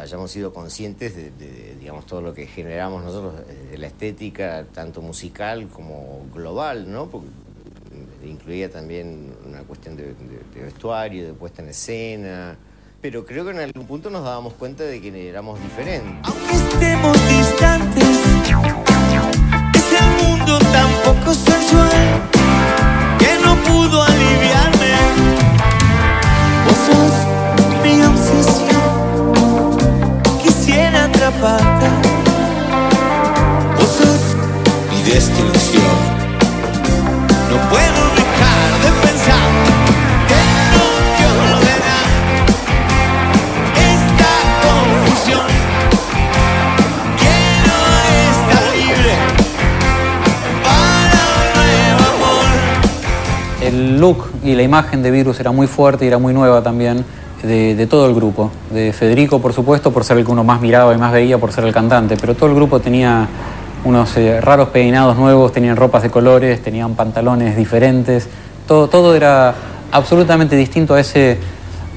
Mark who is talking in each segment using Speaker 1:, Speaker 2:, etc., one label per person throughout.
Speaker 1: hayamos sido conscientes de, digamos, todo lo que generamos nosotros, de la estética, tanto musical como global, ¿no? Porque incluía también una cuestión de, vestuario, de puesta en escena. Pero creo que en algún punto nos dábamos cuenta de que éramos diferentes.
Speaker 2: Aunque estemos distantes, es mundo tan poco sensual que no pudo aliviarme. Vos sos mi obsesión, sos mi destrucción. No puedo dejar de pensar que no te ordena esta confusión. Quiero estar libre para un nuevo amor.
Speaker 3: El look y la imagen de Virus era muy fuerte y era muy nueva también de, todo el grupo. De Federico, por supuesto, por ser el que uno más miraba y más veía, por ser el cantante, pero todo el grupo tenía unos eh, raros peinados nuevos, tenían ropas de colores, tenían pantalones diferentes. Todo, todo era absolutamente distinto a ese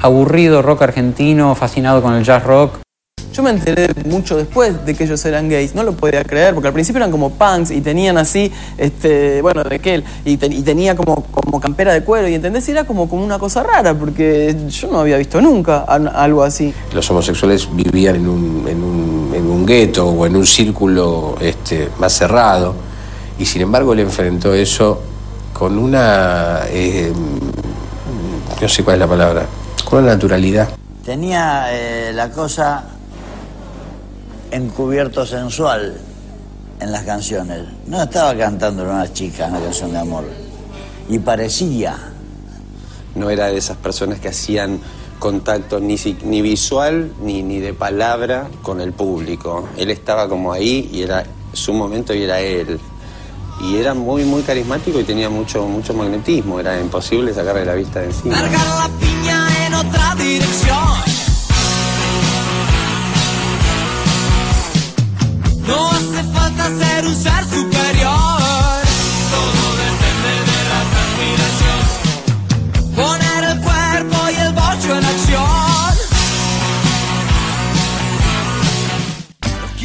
Speaker 3: aburrido rock argentino fascinado con el jazz rock.
Speaker 4: Yo me enteré mucho después de que ellos eran gays, no lo podía creer, porque al principio eran como punks y tenían así, este, bueno, de aquel, y, te- y tenía como, como campera de cuero, y entendés, era como, como una cosa rara, porque yo no había visto nunca algo así.
Speaker 5: los homosexuales vivían en un, en un, en un gueto o en un círculo este, más cerrado y sin embargo él enfrentó eso con una, eh, no sé cuál es la palabra, con una naturalidad.
Speaker 6: Tenía eh, la cosa encubierto sensual en las canciones. No estaba cantando una chica una canción de amor. Y parecía.
Speaker 7: no era de esas personas que hacían contacto ni, si- ni visual ni, ni de palabra con el público. Él estaba como ahí y era su momento y era él. Y era muy, muy carismático y tenía mucho, mucho magnetismo. Era imposible sacarle la vista de encima.
Speaker 2: La piña en otra dirección. No hace falta ser un ser superior. Todo depende de la transpiración. Poner el cuerpo y el bocho en acción.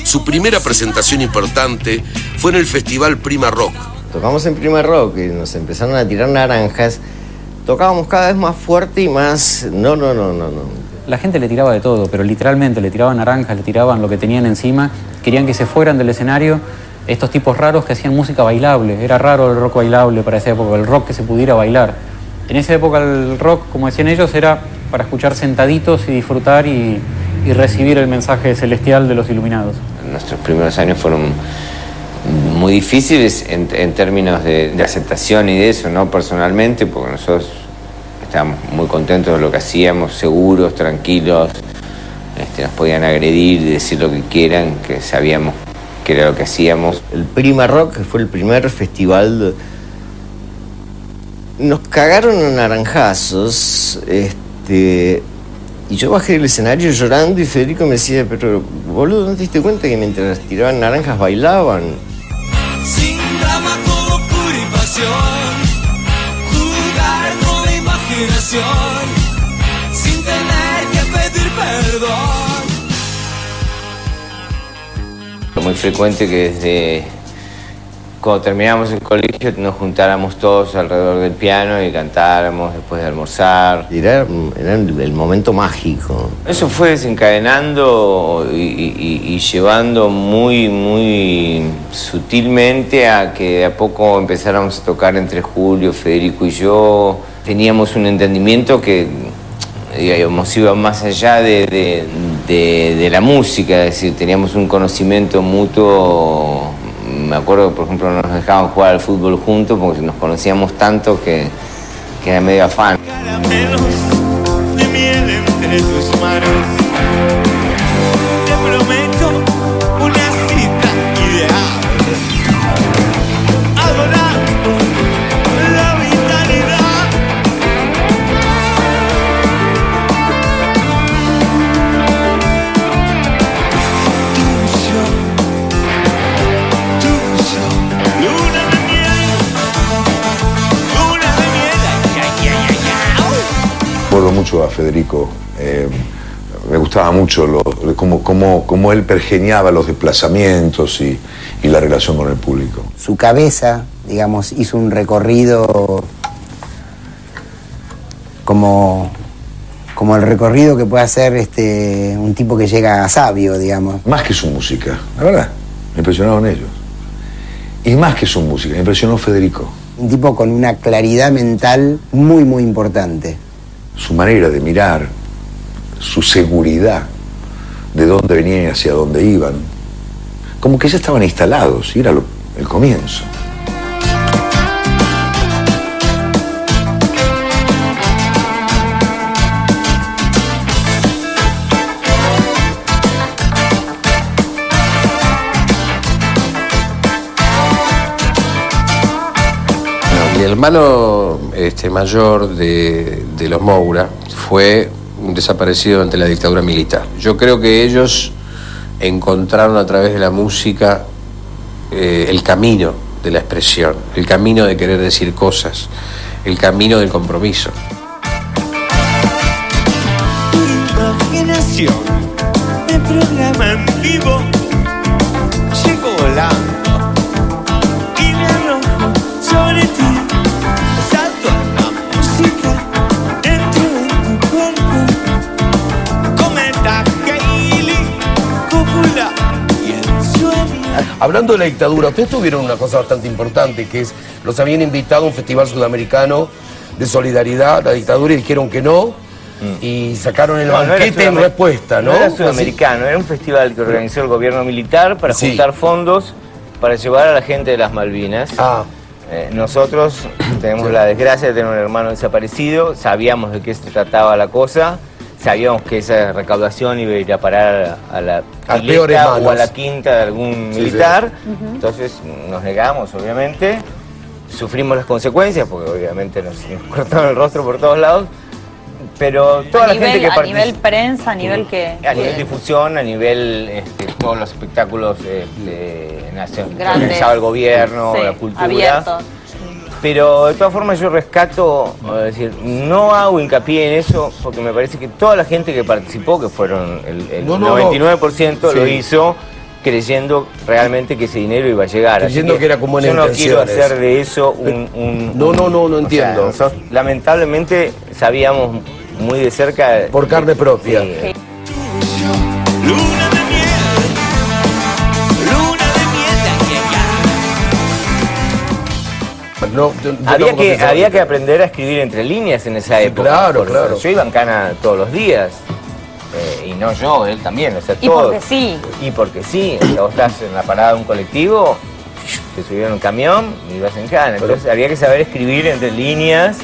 Speaker 8: Su primera presentación importante fue en el festival Prima Rock.
Speaker 1: Tocamos en Prima Rock y nos empezaron a tirar naranjas. Tocábamos cada vez más fuerte y más... No, no, no, no, no.
Speaker 3: La gente le tiraba de todo, pero literalmente le tiraban naranjas, le tiraban lo que tenían encima. Querían que se fueran del escenario estos tipos raros que hacían música bailable. Era raro el rock bailable para esa época, el rock que se pudiera bailar. En esa época el rock, como decían ellos, era para escuchar sentaditos y disfrutar y, recibir el mensaje celestial de los iluminados.
Speaker 9: Nuestros primeros años fueron muy difíciles en, en términos de, de aceptación y de eso, ¿no? Personalmente, porque nosotros estábamos muy contentos de lo que hacíamos, seguros, tranquilos, este, nos podían agredir y decir lo que quieran, que sabíamos que era lo que hacíamos.
Speaker 1: El Prima Rock fue el primer festival. de- Nos cagaron a naranjazos. Este. Y yo bajé del escenario llorando y Federico me decía, pero boludo, ¿no te diste cuenta que mientras tiraban naranjas bailaban?
Speaker 2: Sin drama, todo pura y pasión. Sin tener que pedir perdón.
Speaker 9: Muy frecuente que desde cuando terminamos el colegio nos juntáramos todos alrededor del piano y cantáramos después de almorzar.
Speaker 1: Era, era el momento mágico.
Speaker 9: Eso fue desencadenando y, y- y llevando muy, muy sutilmente a que de a poco empezáramos a tocar entre Julio, Federico y yo. Teníamos un entendimiento que digamos, iba más allá de, de- la música, es decir, teníamos un conocimiento mutuo. Me acuerdo, por ejemplo, nos dejaban jugar al fútbol juntos porque nos conocíamos tanto que, que era medio afán.
Speaker 10: Mucho a Federico. eh, me gustaba mucho lo- cómo, cómo- cómo él pergeñaba los desplazamientos y, y la relación con el público.
Speaker 11: Su cabeza, digamos, hizo un recorrido como, como el recorrido que puede hacer este, un tipo que llega a sabio, digamos.
Speaker 10: Más que su música, la verdad, me impresionaron ellos. Y más que su música, me impresionó Federico.
Speaker 11: Un tipo con una claridad mental muy, muy importante.
Speaker 10: Su manera de mirar, su seguridad de dónde venían y hacia dónde iban. Como que ya estaban instalados, y era lo- el comienzo.
Speaker 5: El hermano este, mayor de, los Moura fue desaparecido ante la dictadura militar. Yo creo que ellos encontraron a través de la música eh, el camino de la expresión, el camino de querer decir cosas, el camino del compromiso.
Speaker 2: imaginación programa en vivo. Llego volando
Speaker 8: Hablando de la dictadura, ustedes tuvieron una cosa bastante importante, que es, los habían invitado a un festival sudamericano de solidaridad a la dictadura y dijeron que no, y sacaron el
Speaker 9: No,
Speaker 8: banquete en respuesta, ¿no?
Speaker 9: No era sudamericano, era un festival que organizó el gobierno militar para
Speaker 8: Sí.
Speaker 9: juntar fondos para llevar a la gente de las Malvinas.
Speaker 8: Ah.
Speaker 9: Eh, nosotros tenemos la desgracia de tener un hermano desaparecido, sabíamos de qué se trataba la cosa, sabíamos que esa recaudación iba a ir a parar a la
Speaker 8: A peores
Speaker 9: o a la quinta de algún
Speaker 8: Sí,
Speaker 9: militar.
Speaker 8: sí.
Speaker 9: Entonces nos negamos, obviamente, sufrimos las consecuencias, porque obviamente nos, nos cortaron el rostro por todos lados, pero toda
Speaker 12: a
Speaker 9: la
Speaker 12: nivel,
Speaker 9: gente que
Speaker 12: a
Speaker 9: participa...
Speaker 12: nivel prensa, a nivel que...
Speaker 9: A nivel
Speaker 12: que-
Speaker 9: difusión, a nivel este, todos los espectáculos este, que
Speaker 12: Grandes.
Speaker 9: organizaba el gobierno,
Speaker 12: Sí,
Speaker 9: la cultura.
Speaker 12: abiertos.
Speaker 9: Pero de todas formas yo rescato, es decir, no hago hincapié en eso porque me parece que toda la gente que participó, que fueron el, el
Speaker 8: No, no, no.
Speaker 9: 99%, lo hizo creyendo realmente que ese dinero iba a llegar.
Speaker 8: Creyendo que era con buenas
Speaker 9: Yo no quiero hacer de eso un... un-
Speaker 8: No, no, no, no
Speaker 9: sea,
Speaker 8: entiendo.
Speaker 9: nosotros, lamentablemente sabíamos muy de cerca...
Speaker 8: Por carne propia.
Speaker 9: Sí,
Speaker 8: No, yo- yo
Speaker 9: Había que, había que aprender a escribir entre líneas en esa época.
Speaker 8: claro, claro.
Speaker 9: Yo iba en cana todos los días. eh, y no yo, él también, o sea,
Speaker 12: Y
Speaker 9: todos.
Speaker 12: porque sí.
Speaker 9: Y porque sí. O sea, vos estás en la parada de un colectivo, te subieron un camión y ibas en cana. Entonces había que saber escribir entre líneas.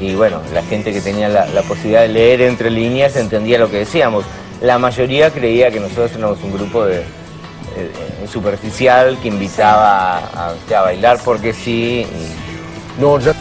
Speaker 9: Y bueno, la gente que tenía la, la posibilidad de leer entre líneas entendía lo que decíamos. La mayoría creía que nosotros éramos un grupo de, superficial que invitaba a, a- bailar porque sí. y-
Speaker 8: No, ya.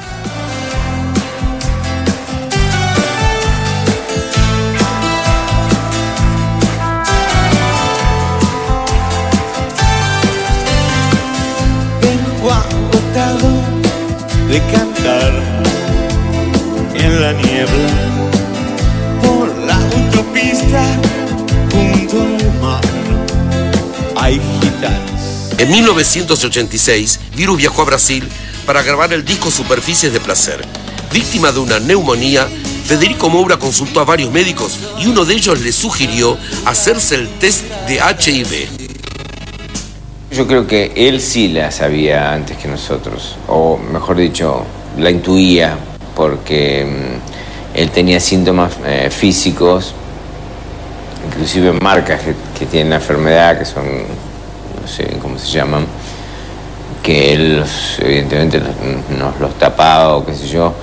Speaker 8: 1986, Virus viajó a Brasil para grabar el disco Superficies de Placer. Víctima de una neumonía, Federico Moura consultó a varios médicos y uno de ellos le sugirió hacerse el test de HIV.
Speaker 9: Yo creo que él sí la sabía antes que nosotros, o mejor dicho, la intuía, porque mm, él tenía síntomas eh, físicos, inclusive marcas que, que tienen la enfermedad, que son, no sé cómo se llaman, que él evidentemente nos los tapaba o qué sé yo,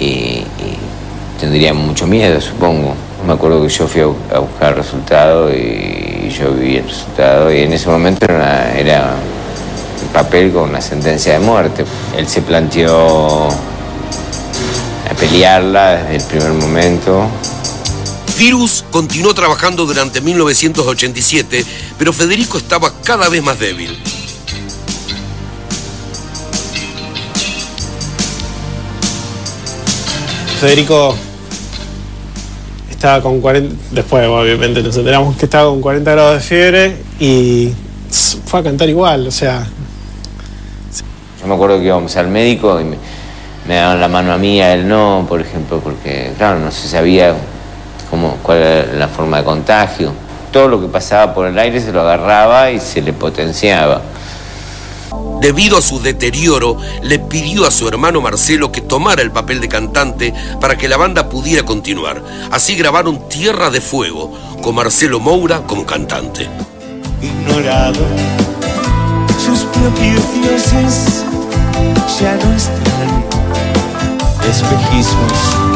Speaker 9: y, tendría mucho miedo, supongo. Me acuerdo que yo fui a, bu- a buscar el resultado y yo vi el resultado y en ese momento era, una- un papel con una sentencia de muerte. Él se planteó a pelearla desde el primer momento.
Speaker 8: Virus continuó trabajando durante 1987, pero Federico estaba cada vez más débil.
Speaker 12: Federico estaba con 40, después obviamente nos enteramos que estaba con 40 grados de fiebre y fue a cantar igual, o sea,
Speaker 9: Yo me acuerdo que íbamos al médico y me, me daban la mano a mí, a él no, por ejemplo, porque, claro, no se sabía cómo, cuál era la forma de contagio. Todo lo que pasaba por el aire se lo agarraba y se le potenciaba.
Speaker 8: Debido a su deterioro, le pidió a su hermano Marcelo que tomara el papel de cantante para que la banda pudiera continuar. Así grabaron Tierra de Fuego, con Marcelo Moura como cantante.
Speaker 2: ignorado. Sus propios dioses ya no están. Espejismos.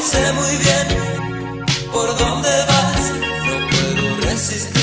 Speaker 13: Sé muy bien por dónde vas, no puedo resistir.